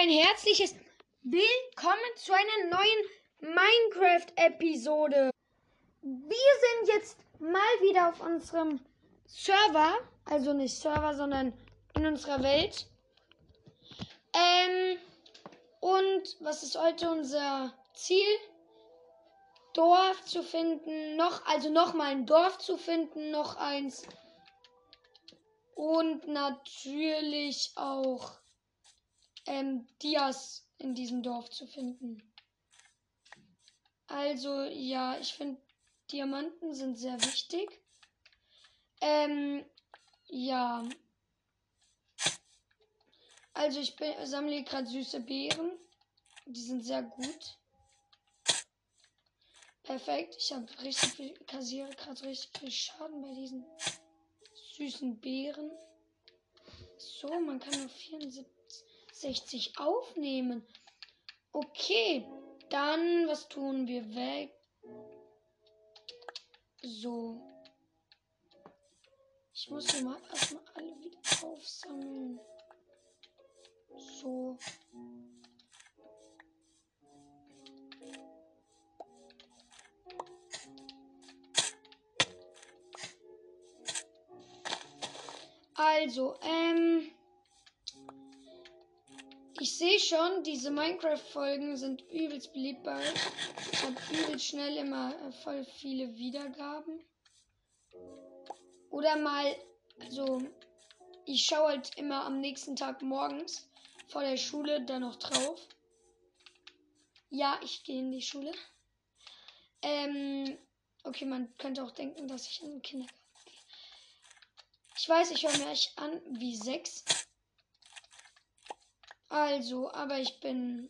ein herzliches Willkommen zu einer neuen Minecraft-Episode. Wir sind jetzt mal wieder auf unserem Server, also nicht Server, sondern in unserer Welt. Ähm, und was ist heute unser Ziel? Dorf zu finden, noch, also noch mal ein Dorf zu finden, noch eins. Und natürlich auch ähm, Dias in diesem Dorf zu finden. Also ja, ich finde Diamanten sind sehr wichtig. Ähm, ja. Also ich bin, sammle gerade süße Beeren. Die sind sehr gut. Perfekt. Ich habe richtig viel, kassiere gerade richtig viel Schaden bei diesen süßen Beeren. So, man kann nur 64 aufnehmen. Okay, dann was tun wir weg? So. Ich muss hier mal erstmal alle wieder aufsammeln. So. Also, ähm. Ich sehe schon, diese Minecraft-Folgen sind übelst beliebt bei. Ich habe übelst schnell immer äh, voll viele Wiedergaben. Oder mal, also, ich schaue halt immer am nächsten Tag morgens vor der Schule dann noch drauf. Ja, ich gehe in die Schule. Ähm, okay, man könnte auch denken, dass ich in den Kindergarten ich weiß, ich höre mir euch an wie sechs. Also, aber ich bin.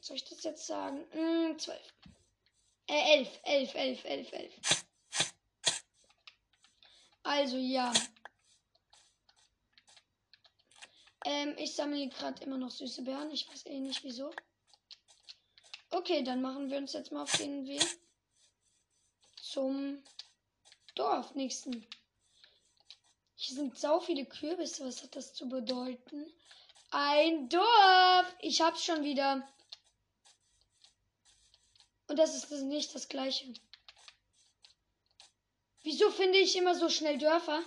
Soll ich das jetzt sagen? Hm, zwölf. Äh, elf, elf, elf, elf, elf. Also, ja. Ähm, ich sammle gerade immer noch süße Beeren. Ich weiß eh nicht wieso. Okay, dann machen wir uns jetzt mal auf den Weg zum Dorf nächsten. Hier sind sau viele Kürbisse. Was hat das zu bedeuten? Ein Dorf. Ich hab's schon wieder. Und das ist nicht das gleiche. Wieso finde ich immer so schnell Dörfer?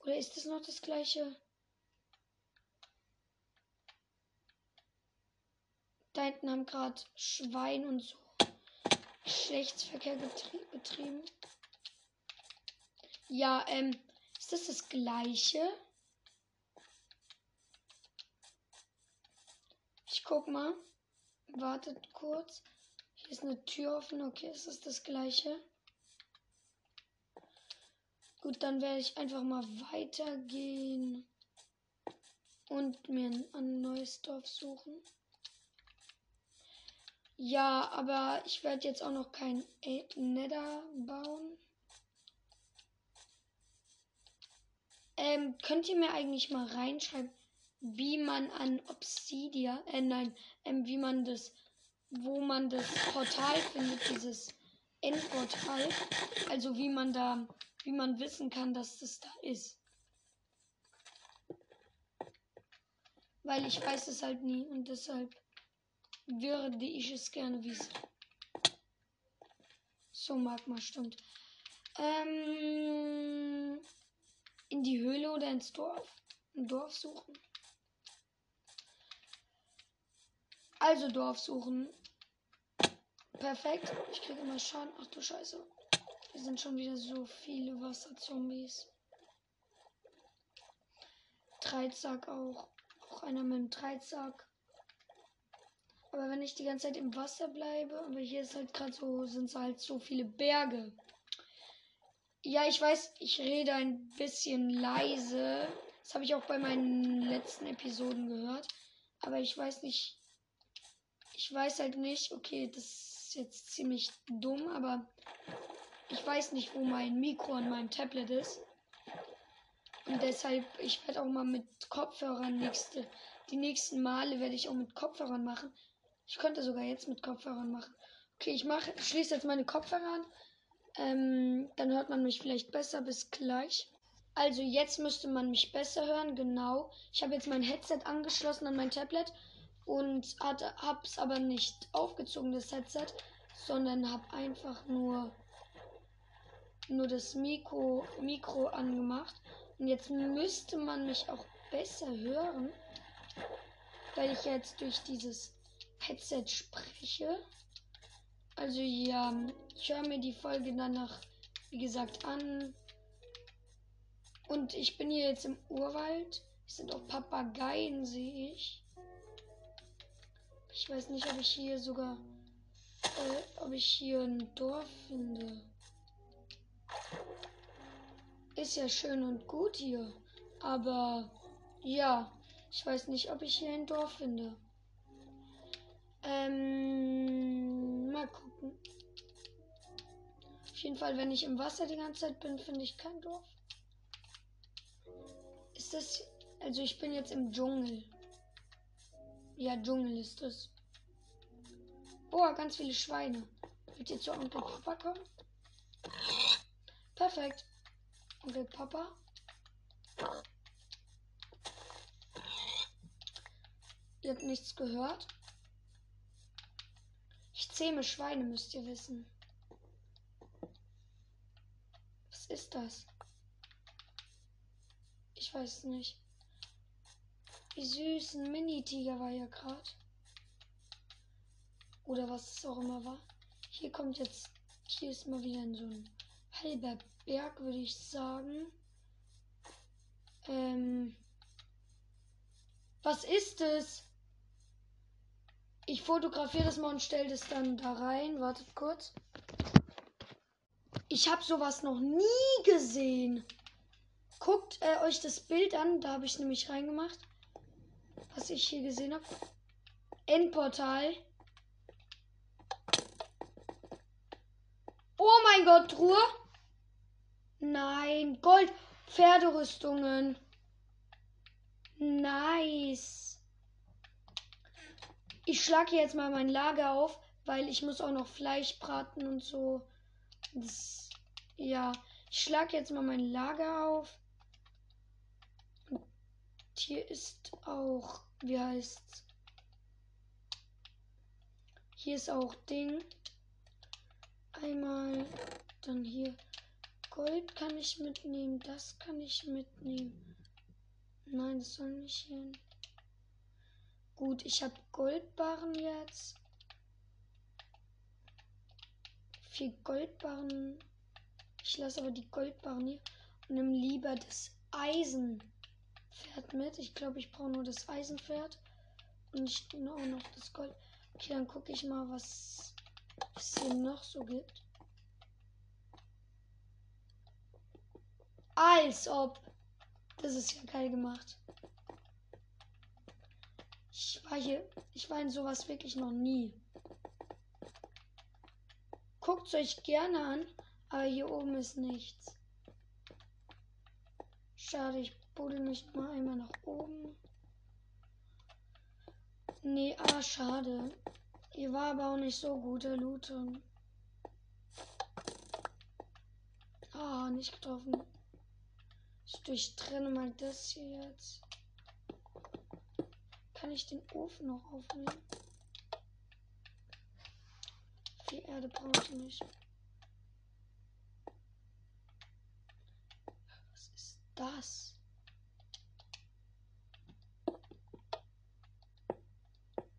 Oder ist das noch das gleiche? Da hinten haben gerade Schwein und so Geschlechtsverkehr betrieben. Ja, ähm, ist das das gleiche? Ich guck mal. Wartet kurz. Hier ist eine Tür offen. Okay, ist das das gleiche? Gut, dann werde ich einfach mal weitergehen und mir ein neues Dorf suchen. Ja, aber ich werde jetzt auch noch kein Nether bauen. Ähm, könnt ihr mir eigentlich mal reinschreiben, wie man an Obsidia, äh nein, ähm, wie man das, wo man das Portal findet, dieses Endportal. Also wie man da, wie man wissen kann, dass das da ist. Weil ich weiß es halt nie und deshalb würde ich es gerne wissen. So, Magma, stimmt. Ähm, in die Höhle oder ins Dorf. Ein Dorf suchen. Also Dorf suchen. Perfekt. Ich kriege immer Schaden. Ach du Scheiße. Hier sind schon wieder so viele Wasserzombies. Dreizack auch. Auch einer mit dem Dreizack. Aber wenn ich die ganze Zeit im Wasser bleibe, aber hier ist halt gerade so, sind es halt so viele Berge. Ja, ich weiß, ich rede ein bisschen leise. Das habe ich auch bei meinen letzten Episoden gehört. Aber ich weiß nicht. Ich weiß halt nicht. Okay, das ist jetzt ziemlich dumm, aber ich weiß nicht, wo mein Mikro an meinem Tablet ist. Und deshalb, ich werde auch mal mit Kopfhörern nächste, die nächsten Male werde ich auch mit Kopfhörern machen. Ich könnte sogar jetzt mit Kopfhörern machen. Okay, ich mache, schließe jetzt meine Kopfhörer an. Ähm, dann hört man mich vielleicht besser. Bis gleich. Also jetzt müsste man mich besser hören, genau. Ich habe jetzt mein Headset angeschlossen an mein Tablet und habe es aber nicht aufgezogen, das Headset, sondern habe einfach nur, nur das Mikro, Mikro angemacht. Und jetzt müsste man mich auch besser hören, weil ich jetzt durch dieses Headset spreche. Also ja, ich höre mir die Folge danach, wie gesagt, an. Und ich bin hier jetzt im Urwald. Es sind auch Papageien, sehe ich. Ich weiß nicht, ob ich hier sogar, äh, ob ich hier ein Dorf finde. Ist ja schön und gut hier. Aber ja, ich weiß nicht, ob ich hier ein Dorf finde. Ähm, mal gucken. Jeden Fall, wenn ich im Wasser die ganze Zeit bin, finde ich kein Dorf. Ist das. Also, ich bin jetzt im Dschungel. Ja, Dschungel ist es. Boah, ganz viele Schweine. Wird ihr zu Onkel Papa kommen? Perfekt. Onkel Papa. Ihr habt nichts gehört. Ich zähme Schweine, müsst ihr wissen. Was ist das? Ich weiß nicht. Wie süß, ein Mini-Tiger war ja gerade. Oder was es auch immer war. Hier kommt jetzt, hier ist mal wieder so ein halber Berg, würde ich sagen. Ähm, was ist es? Ich fotografiere das mal und stelle das dann da rein. Wartet kurz. Ich habe sowas noch nie gesehen. Guckt äh, euch das Bild an. Da habe ich nämlich reingemacht. Was ich hier gesehen habe. Endportal. Oh mein Gott, Truhe. Nein, Gold. Pferderüstungen. Nice. Ich schlage jetzt mal mein Lager auf, weil ich muss auch noch Fleisch braten und so. Das, ja, ich schlage jetzt mal mein Lager auf. Und hier ist auch, wie heißt's? Hier ist auch Ding. Einmal, dann hier. Gold kann ich mitnehmen, das kann ich mitnehmen. Nein, das soll nicht hin. Gut, ich habe Goldbarren jetzt. Vier Goldbarren. Ich lasse aber die Goldbarren hier und nehme lieber das Eisenpferd mit. Ich glaube, ich brauche nur das Eisenpferd und ich nehme auch noch das Gold. Okay, dann gucke ich mal, was es hier noch so gibt. Als ob. Das ist ja geil gemacht. Ich war hier, ich war in sowas wirklich noch nie. Guckt es euch gerne an, aber hier oben ist nichts. Schade, ich buddel mich mal einmal nach oben. Nee, ah, schade. Hier war aber auch nicht so gute Lootung. Ah, nicht getroffen. Ich durchtrenne mal das hier jetzt. Kann ich den Ofen noch aufnehmen? Viel Erde brauche ich nicht. Was ist das?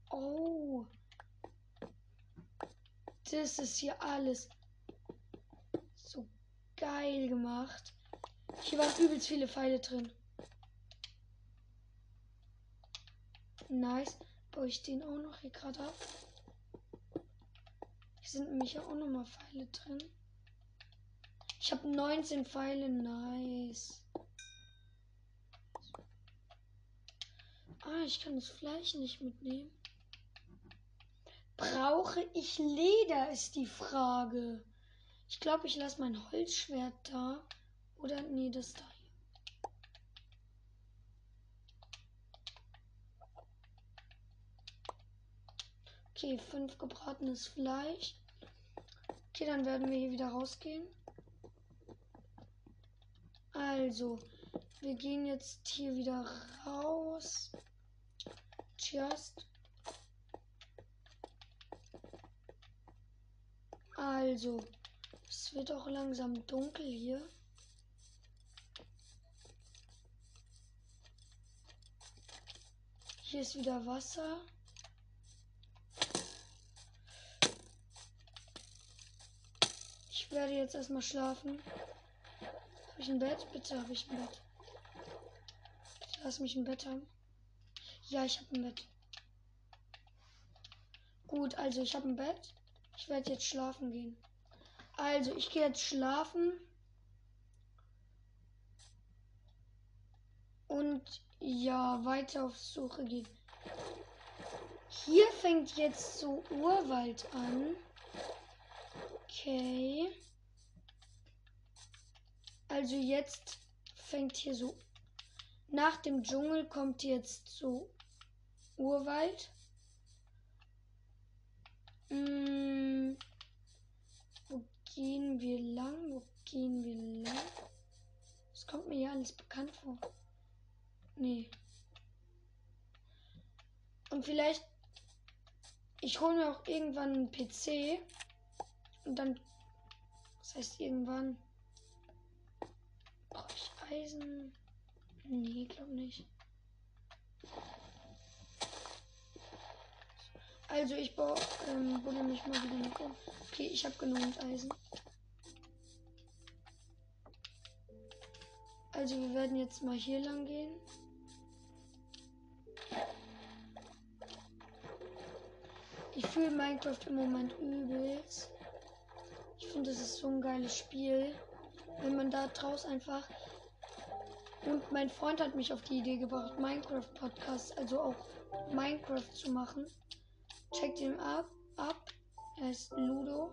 Oh. Das ist hier alles so geil gemacht. Hier waren übelst viele Pfeile drin. Nice. Baue ich den auch noch hier gerade ab. Sind nämlich auch noch mal Pfeile drin. Ich habe 19 Pfeile. Nice. Ah, ich kann das Fleisch nicht mitnehmen. Brauche ich Leder, ist die Frage. Ich glaube, ich lasse mein Holzschwert da. Oder nee, das da. Okay, fünf gebratenes Fleisch. Okay, dann werden wir hier wieder rausgehen. Also, wir gehen jetzt hier wieder raus. Just. Also, es wird auch langsam dunkel hier. Hier ist wieder Wasser. Ich werde jetzt erstmal schlafen. Habe ich ein Bett? Bitte habe ich ein Bett. Lass mich ein Bett haben. Ja, ich habe ein Bett. Gut, also ich habe ein Bett. Ich werde jetzt schlafen gehen. Also, ich gehe jetzt schlafen. Und ja, weiter auf Suche gehen. Hier fängt jetzt so Urwald an. Okay. Also jetzt fängt hier so. Nach dem Dschungel kommt jetzt so Urwald. Hm, wo gehen wir lang? Wo gehen wir lang? Das kommt mir ja alles bekannt vor. Nee. Und vielleicht. Ich hole mir auch irgendwann einen PC. Und dann. Das heißt irgendwann. Brauche ich Eisen? Nee, glaub nicht. Also ich baue, ähm, buddel mich mal wieder noch um. Okay, ich habe genug Eisen. Also wir werden jetzt mal hier lang gehen. Ich fühle Minecraft im Moment übelst. Finde, es ist so ein geiles Spiel. Wenn man da draus einfach. Und mein Freund hat mich auf die Idee gebracht, Minecraft Podcast, also auch Minecraft zu machen. Checkt ihn ab. ab. Er ist Ludo.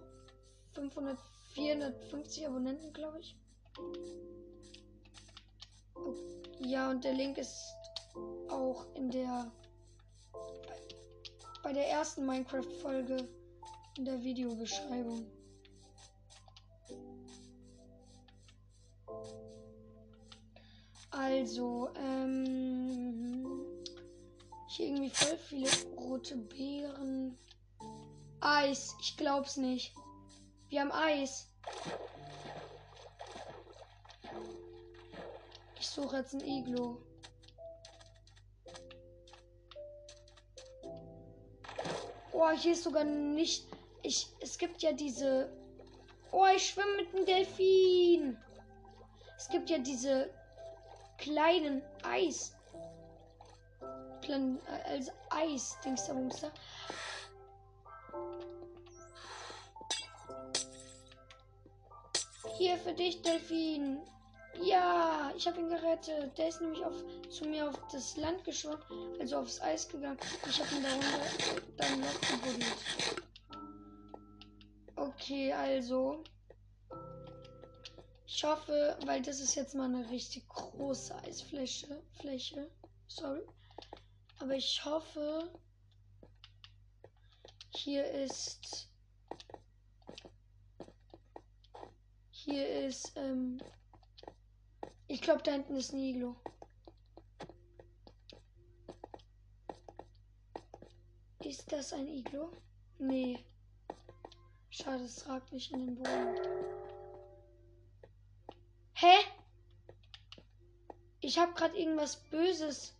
500, 450 Abonnenten, glaube ich. Ja, und der Link ist auch in der bei der ersten Minecraft-Folge in der Videobeschreibung. Also, ähm, hier irgendwie voll viele rote Beeren. Eis, ich glaub's nicht. Wir haben Eis. Ich suche jetzt ein Iglo. Oh, hier ist sogar nicht. Ich. Es gibt ja diese. Oh, ich schwimme mit einem Delfin. Es gibt ja diese kleinen Eis. Plan, äh, als Eis, Dingsabumster. Hier für dich, Delfin. Ja, ich habe ihn gerettet. Der ist nämlich auf, zu mir auf das Land geschwommen, also aufs Eis gegangen. Ich habe ihn darunter dann noch gebuddelt. Okay, also. Ich hoffe, weil das ist jetzt mal eine richtig große Eisfläche. Fläche. Sorry. Aber ich hoffe, hier ist. Hier ist, ähm, ich glaube, da hinten ist ein Iglo. Ist das ein Iglo? Nee. Schade, es ragt nicht in den Boden. Hä? Ich habe gerade irgendwas Böses.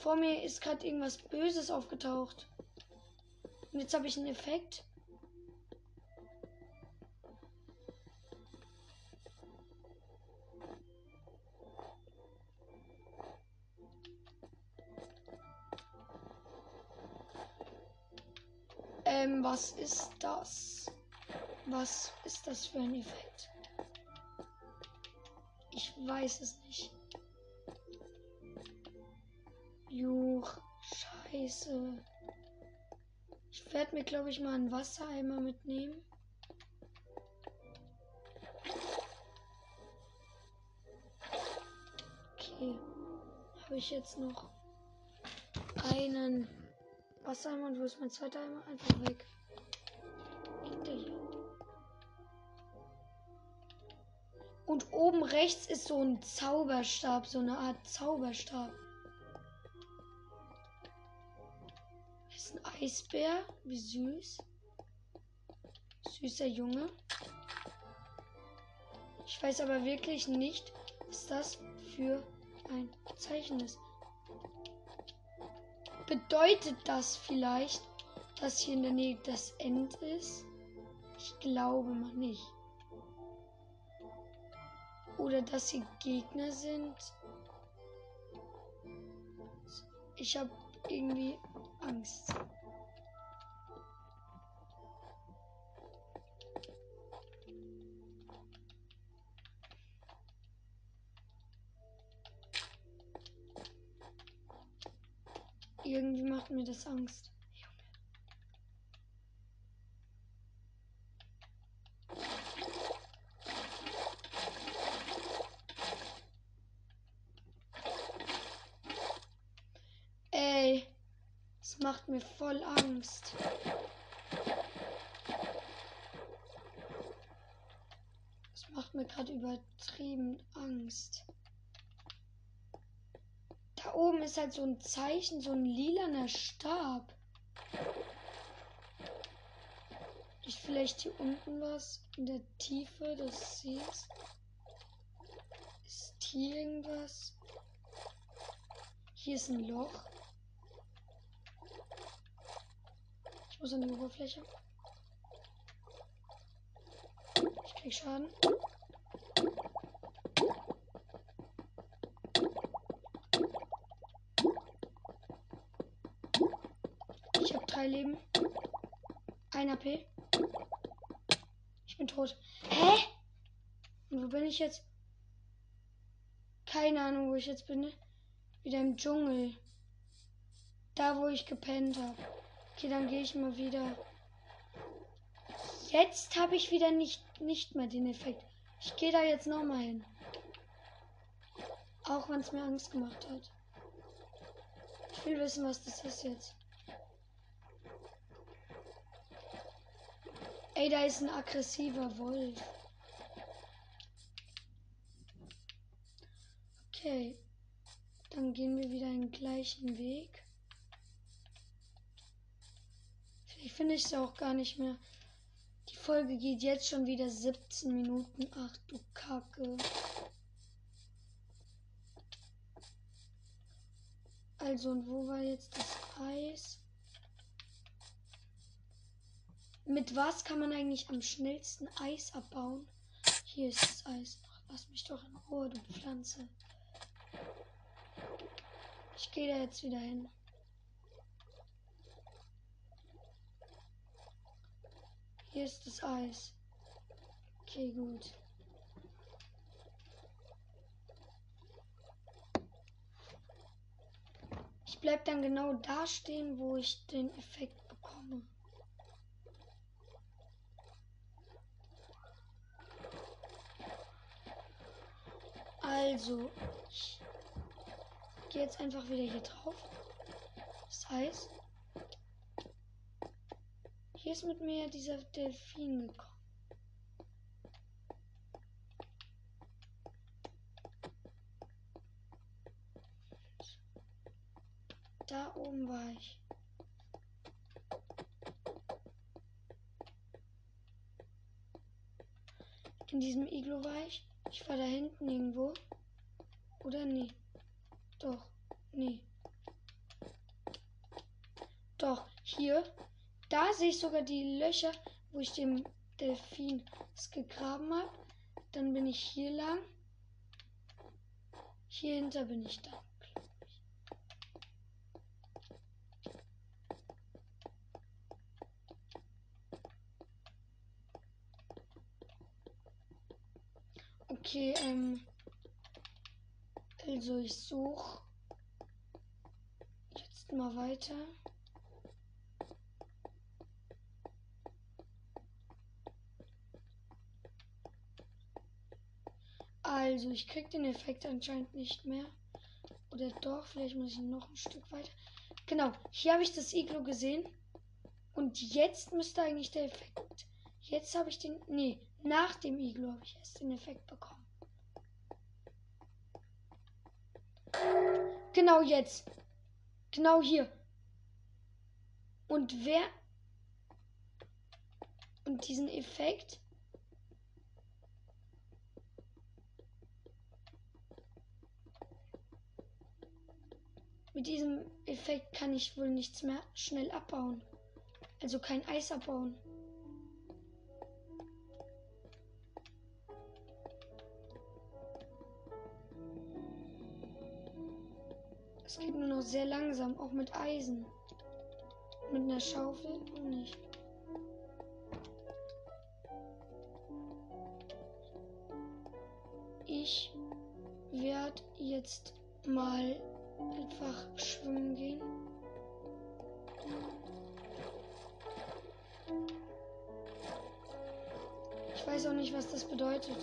Vor mir ist gerade irgendwas Böses aufgetaucht. Und jetzt habe ich einen Effekt. Ähm, was ist das? Was ist das für ein Effekt? Ich weiß es nicht. Juch, scheiße. Ich werde mir, glaube ich, mal einen Wassereimer mitnehmen. Okay. Habe ich jetzt noch einen Wassereimer und wo ist mein zweiter Eimer? Einfach weg. Liegt der hier? Und oben rechts ist so ein Zauberstab, so eine Art Zauberstab. Hier ist ein Eisbär, wie süß. Süßer Junge. Ich weiß aber wirklich nicht, was das für ein Zeichen ist. Bedeutet das vielleicht, dass hier in der Nähe das End ist? Ich glaube mal nicht. Oder dass hier Gegner sind. Ich habe irgendwie Angst. Irgendwie macht mir das Angst. Ey, es macht mir voll Angst. Es macht mir gerade übertrieben Angst. Da oben ist halt so ein Zeichen, so ein lilaner Stab. Ist vielleicht hier unten was in der Tiefe des Sees? Ist hier irgendwas? Hier ist ein Loch. Muss an die Oberfläche. Ich krieg Schaden. Ich habe drei Leben. Ein AP. Ich bin tot. Hä? Und wo bin ich jetzt? Keine Ahnung, wo ich jetzt bin. Wieder im Dschungel. Da, wo ich gepennt habe. Okay, dann gehe ich mal wieder. Jetzt habe ich wieder nicht, nicht mehr den Effekt. Ich gehe da jetzt nochmal hin. Auch wenn es mir Angst gemacht hat. Ich will wissen, was das ist jetzt. Ey, da ist ein aggressiver Wolf. Okay. Dann gehen wir wieder den gleichen Weg. Vielleicht finde ich es auch gar nicht mehr. Die Folge geht jetzt schon wieder 17 Minuten. Ach du Kacke. Also, und wo war jetzt das Eis? Mit was kann man eigentlich am schnellsten Eis abbauen? Hier ist das Eis. Ach, lass mich doch in Ruhe, du Pflanze. Ich gehe da jetzt wieder hin. Hier ist das Eis. Okay, gut. Ich bleib dann genau da stehen, wo ich den Effekt bekomme. Also, ich gehe jetzt einfach wieder hier drauf. Das heißt, hier ist mit mir dieser Delfin gekommen. Da oben war ich. In diesem Iglo war ich. Ich war da hinten irgendwo. Oder nee? Doch. Nee. Doch, hier. Da sehe ich sogar die Löcher, wo ich dem Delfin gegraben habe. Dann bin ich hier lang. Hier hinter bin ich dann. Okay, ähm. Also ich suche jetzt mal weiter. Also, ich krieg den Effekt anscheinend nicht mehr. Oder doch, vielleicht muss ich noch ein Stück weiter. Genau, hier habe ich das Iglo gesehen. Und jetzt müsste eigentlich der Effekt. Jetzt habe ich den. Nee, nach dem Iglo habe ich erst den Effekt bekommen. Genau jetzt. Genau hier. Und wer. Und diesen Effekt Mit diesem Effekt kann ich wohl nichts mehr schnell abbauen. Also kein Eis abbauen. Es geht nur noch sehr langsam, auch mit Eisen. Mit einer Schaufel auch nicht. Ich werde jetzt mal einfach schwimmen gehen. Ich weiß auch nicht, was das bedeutet.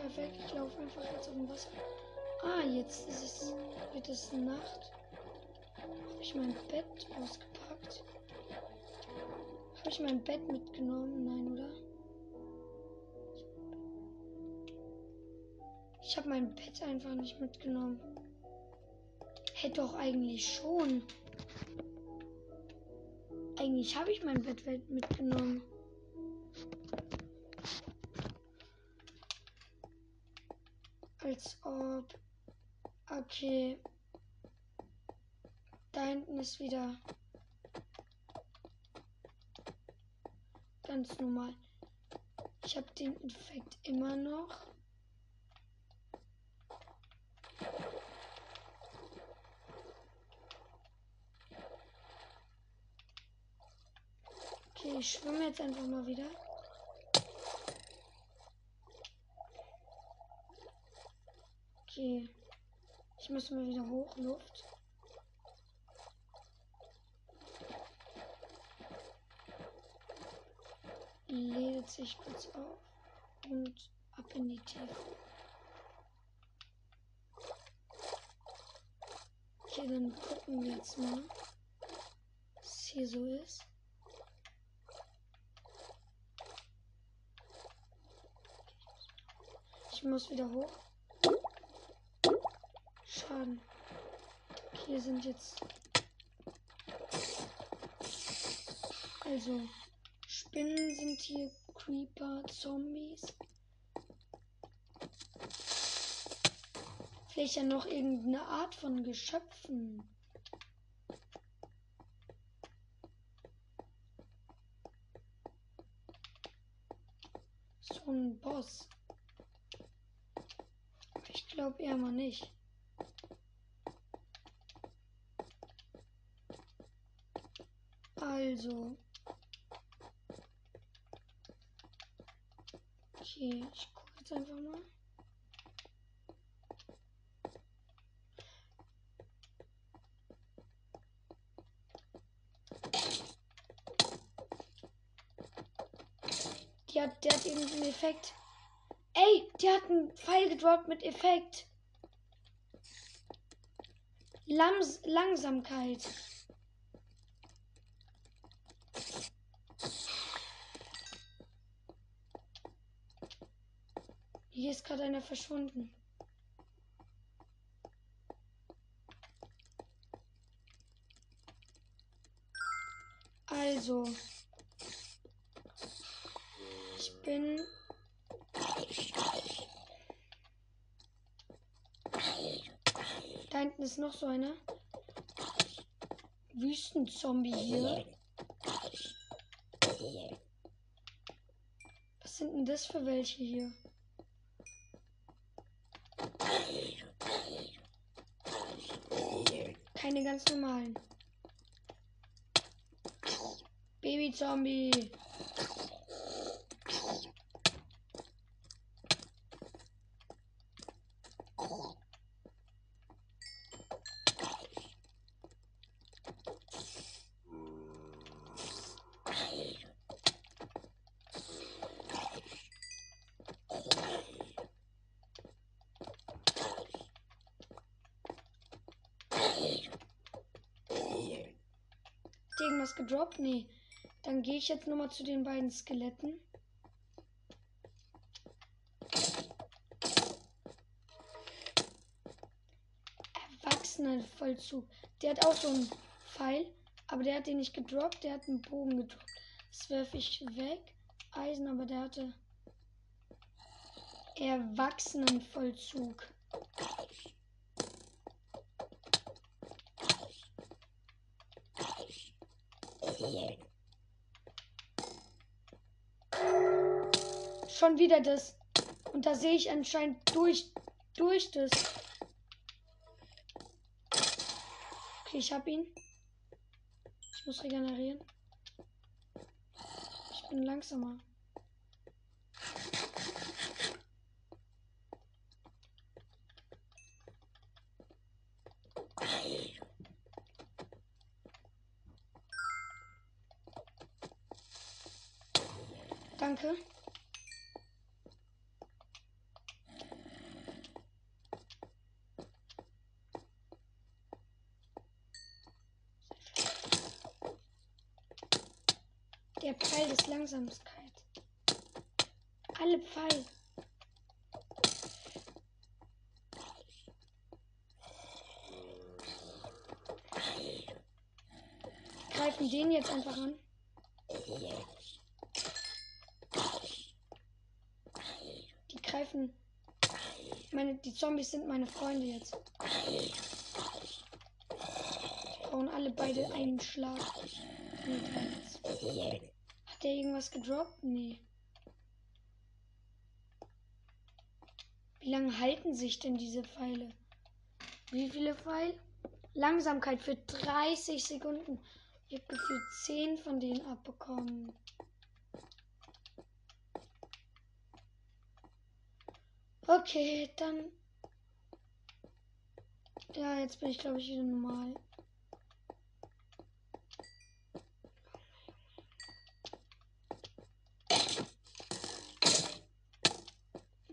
Perfekt, ich laufe einfach jetzt auf dem Wasser. Ah, jetzt ist es, wird es Nacht. Habe ich mein Bett ausgepackt? Habe ich mein Bett mitgenommen? Nein, Ich habe mein Bett einfach nicht mitgenommen. Hätte doch eigentlich schon. Eigentlich habe ich mein Bett mitgenommen. Als ob. Okay. Da hinten ist wieder ganz normal. Ich habe den Effekt immer noch. Okay, ich schwimme jetzt einfach mal wieder. Okay. Ich muss mal wieder hoch, Luft. Lädt sich kurz auf und ab in die Tiefe. Okay, dann gucken wir jetzt mal, was hier so ist. Ich muss wieder hoch. Schaden. Hier sind jetzt. Also, Spinnen sind hier, Creeper, Zombies. Vielleicht ja noch irgendeine Art von Geschöpfen. So ein Boss. Glaube eher mal nicht. Also. Okay, ich gucke jetzt einfach mal. Die hat, der hat irgendeinen Effekt. Ey, die hat einen Pfeil gedroppt mit Effekt. Lams Langsamkeit. Hier ist gerade einer verschwunden. Also. Ich bin. Da hinten ist noch so einer. Wüstenzombie hier. Was sind denn das für welche hier? Keine ganz normalen. Baby-Zombie. Hat irgendwas gedroppt? Nee. Dann gehe ich jetzt nochmal zu den beiden Skeletten. Erwachsenenvollzug. Der hat auch so einen Pfeil, aber der hat den nicht gedroppt, der hat einen Bogen gedroppt. Das werfe ich weg. Eisen, aber der hatte Erwachsenenvollzug. Schon wieder das. Und da sehe ich anscheinend durch, durch das. Okay, ich habe ihn. Ich muss regenerieren. Ich bin langsamer. Danke. Der Pfeil des Langsamkeit. Alle Pfeil. Greifen den jetzt einfach an. Die greifen. Meine, die Zombies sind meine Freunde jetzt. Die brauchen alle beide einen Schlag. Nee. Hat der irgendwas gedroppt? Nee. Wie lange halten sich denn diese Pfeile? Wie viele Pfeile? Langsamkeit für 30 Sekunden. Ich habe gefühlt 10 von denen abbekommen. Okay, dann. Ja, jetzt bin ich glaube ich wieder normal.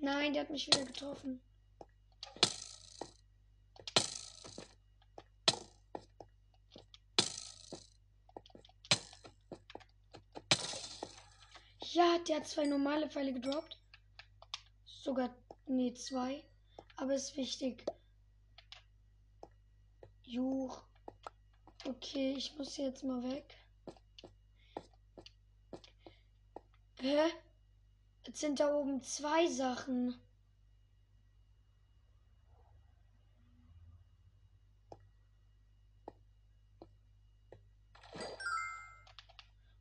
Nein, der hat mich wieder getroffen. Ja, der hat zwei normale Pfeile gedroppt. Sogar, nee, zwei. Aber ist wichtig. Juch. Okay, ich muss jetzt mal weg. Hä? Jetzt sind da oben zwei Sachen.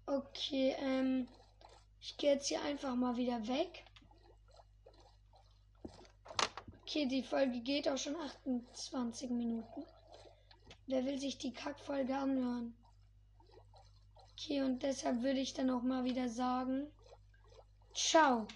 Okay, ähm, ich gehe jetzt hier einfach mal wieder weg. Okay, die Folge geht auch schon 28 Minuten. Wer will sich die Kackfolge anhören? Okay, und deshalb würde ich dann auch mal wieder sagen, 少。